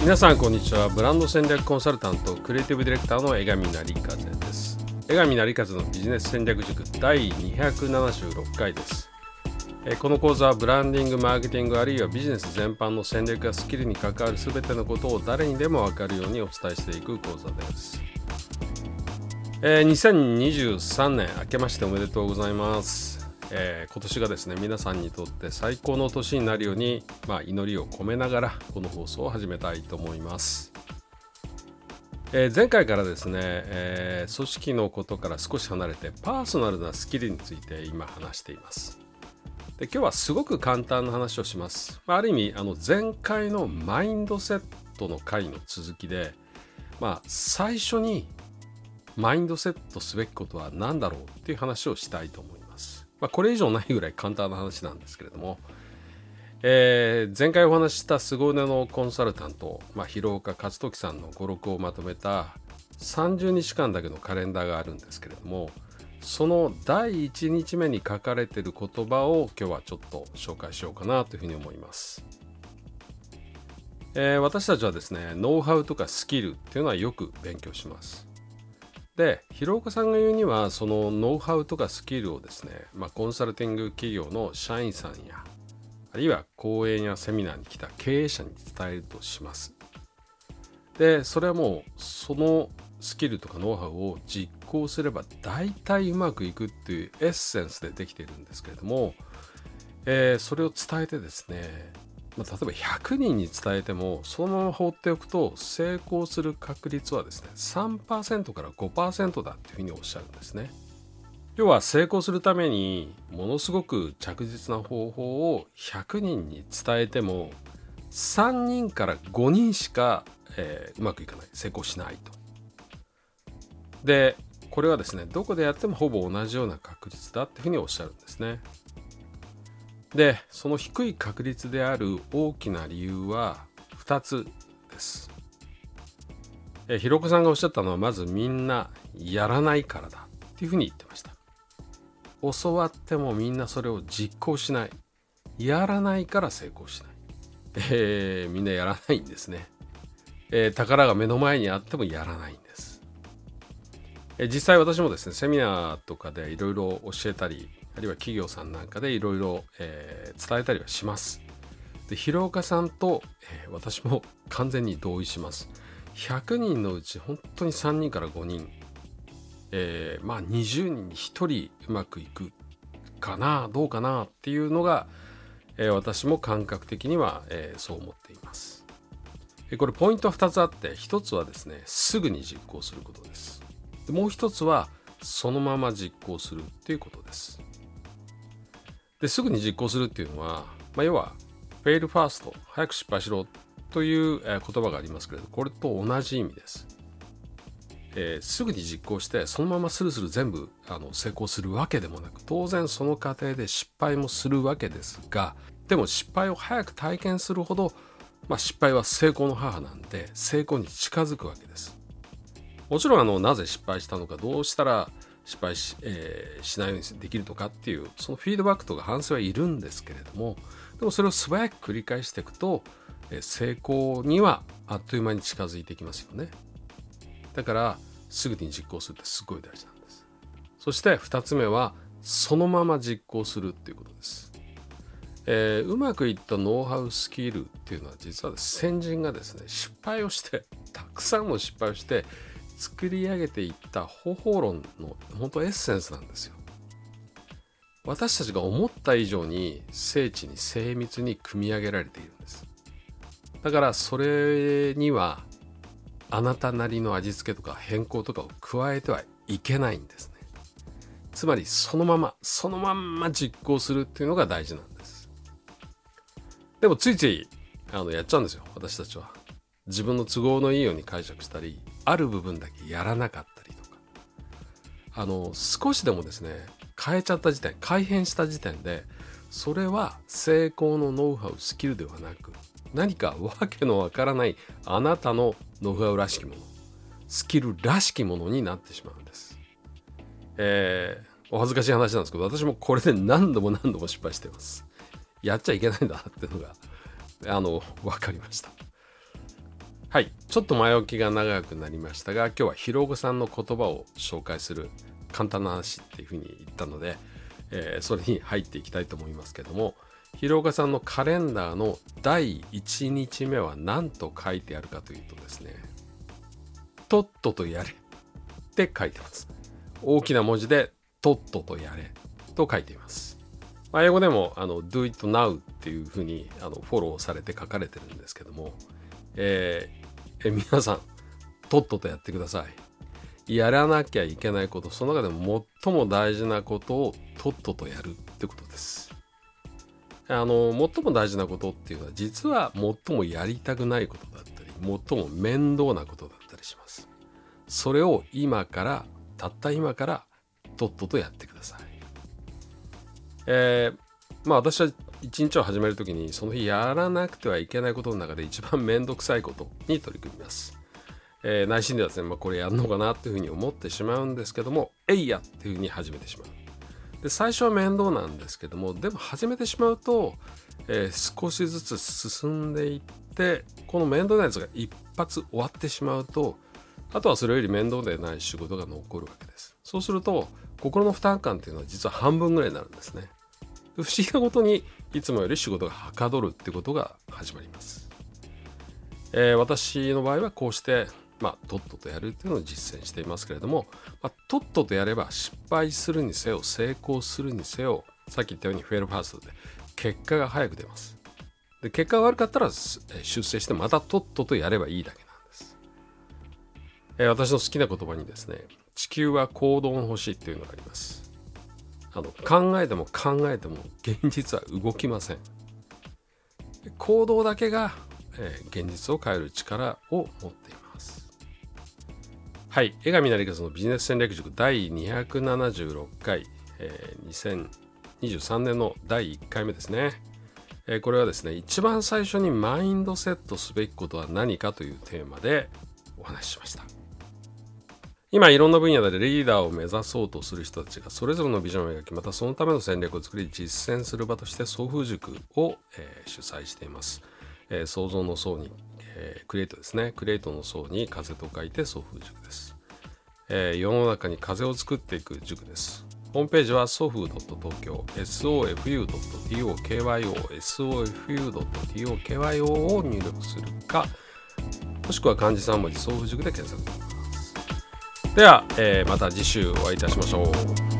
皆さんこんにちは。ブランド戦略コンサルタントクリエイティブディレクターの江上成風です。江上成風のビジネス戦略塾第276回です。この講座はブランディングマーケティングあるいはビジネス全般の戦略やスキルに関わる全てのことを誰にでも分かるようにお伝えしていく講座です。えー、2023年明けましておめでとうございます、えー、今年がですね皆さんにとって最高の年になるように、まあ、祈りを込めながらこの放送を始めたいと思います、えー、前回からですね、え組織のことから少し離れてパーソナルなスキルについて今話しています。で今日はすごく簡単な話をします、まあ、ある意味あの前回のマインドセットの回の続きでまあ最初にマインドセットすべきことは何だろうっていう話をしたいと思います。まあ、これ以上ないぐらい簡単な話なんですけれども、えー、前回お話しした凄腕のコンサルタント、まあ、広岡勝時さんの語録をまとめた30日間だけのカレンダーがあるんですけれどもその第1日目に書かれている言葉を今日はちょっと紹介しようかなというふうに思います。えー、私たちはですねノウハウとかスキルっていうのはよく勉強します。で広岡さんが言うにはそのノウハウとかスキルをですね、まあ、コンサルティング企業の社員さんやあるいは講演やセミナーに来た経営者に伝えるとします。でそれはもうそのスキルとかノウハウを実行すれば大体うまくいくっていうエッセンスでできているんですけれども、えー、それを伝えてですねまあ、例えば100人に伝えてもそのまま放っておくと成功する確率はですね3%から5%だっていうふうにおっしゃるんですね。要は成功するためにものすごく着実な方法を100人に伝えても3人から5人しか、えー、うまくいかない成功しないと。でこれはですねどこでやってもほぼ同じような確率だっていうふうにおっしゃるんですね。でその低い確率である大きな理由は2つです。えひろこさんがおっしゃったのはまずみんなやらないからだっていうふうに言ってました。教わってもみんなそれを実行しない。やらないから成功しない。えー、みんなやらないんですね、えー、宝が目の前にあってもやらないんです。え、実際私もですね、セミナーとかでいろいろ教えたり、あるいは企業さんなんかでいろいろ伝えたりはします。で広岡さんと、えー、私も完全に同意します。100人のうち本当に3人から5人、えー、まあ20人に1人うまくいくかなどうかなっていうのが、えー、私も感覚的には、えー、そう思っています。これポイントは2つあって1つはですねすぐに実行することですでもう1つはそのまま実行するっていうことですですぐに実行するっていうのは、まあ、要はフェイルファースト早く失敗しろという、言葉がありますけれどこれと同じ意味です、えー、すぐに実行してそのままスルスル全部あの成功するわけでもなく当然その過程で失敗もするわけですがでも失敗を早く体験するほど、まあ、失敗は成功の母なんで成功に近づくわけです。もちろんあのなぜ失敗したのかどうしたら失敗し,、えー、しないようにできるとかっていうそのフィードバックとか反省はいるんですけれどもでもそれを素早く繰り返していくと、えー、成功にはあっという間に近づいていきますよね。だからすぐに実行するってすごい大事なんです。そして2つ目はそのまま実行するっていうことです、えー、うまくいったノウハウスキルっていうのは実は先人がですね失敗をしてたくさんの失敗をして作り上げていった方法論の本当エッセンスなんですよ。私たちが思った以上に精緻に精密に組み上げられているんです。だからそれにはあなたなりの味付けとか変更とかを加えてはいけないんですね。つまりそのままそのまんま実行するっていうのが大事なんです。でもついついあのやっちゃうんですよ私たちは。自分の都合のいいように解釈したりある部分だけやらなかったりとかあの少しでもですね変えちゃった時点改変した時点でそれは成功のノウハウスキルではなく何かわけのわからないあなたのノウハウらしきものスキルらしきものになってしまうんです。えー、お恥ずかしい話なんですけど私もこれで何度も何度も失敗してます。やっちゃいけないんだなっていうのがあの分かりました。はい。ちょっと前置きが長くなりましたが今日は広岡さんの言葉を紹介する簡単な話っていうふうに言ったので、えー、それに入っていきたいと思いますけども広岡さんのカレンダーの第1日目は何と書いてあるかというとですねとっととやれって書いてます。大きな文字でとっととやれと書いています、まあ、英語でもあの do it now っていうふうにあのフォローされて書かれてるんですけども、え、え皆さんとっととやってください。やらなきゃいけないことその中でも最も大事なことをとっととやるってことです。あの最も大事なことっていうのは実は最もやりたくないことだったり最も面倒なことだったりします。それを今からたった今からとっととやってください。えー、まあ私は一日を始める時にその日やらなくてはいけないことの中で一番面倒くさいことに取り組みます、えー、内心ではですね、まあ、これやるのかなっていうふうに思ってしまうんですけどもえいやっていうふうに始めてしまう。で最初は面倒なんですけどもでも始めてしまうと、えー、少しずつ進んでいってこの面倒なやつが一発終わってしまうとあとはそれより面倒でない仕事が残るわけです。そうすると心の負担感っていうのは実は半分ぐらいになるんですね。不思議なことにいつもより仕事がはかどるってことが始まります、えー、私の場合はこうしてまあ、とっととやるっていうのを実践していますけれども、まあ、とっととやれば失敗するにせよ成功するにせよさっき言ったようにフェールファーストで結果が早く出ます。で結果が悪かったら出世してまたとっととやればいいだけなんです、えー、私の好きな言葉にですね地球は行動の星っていうのがあります。あの考えても考えても現実は動きません。行動だけが、えー、現実を変える力を持っています。はい、江上成勝のビジネス戦略塾第276回、えー、2023年の第1回目ですね、えー、これはですね、一番最初にマインドセットすべきことは何かというテーマでお話ししました。今いろんな分野でリーダーを目指そうとする人たちがそれぞれのビジョンを描きまたそのための戦略を作り実践する場として送風塾を、えー、主催しています、えー、創造の層にえー、クリエイトですね。クリエイトの層に風と書いて送風塾です、えー、世の中に風を作っていく塾です。ホームページは sofu.tokyo sofu.tokyo sofu.tokyo を入力するかもしくは漢字3文字送風塾で検索。では、えー、また次週お会いいたしましょう。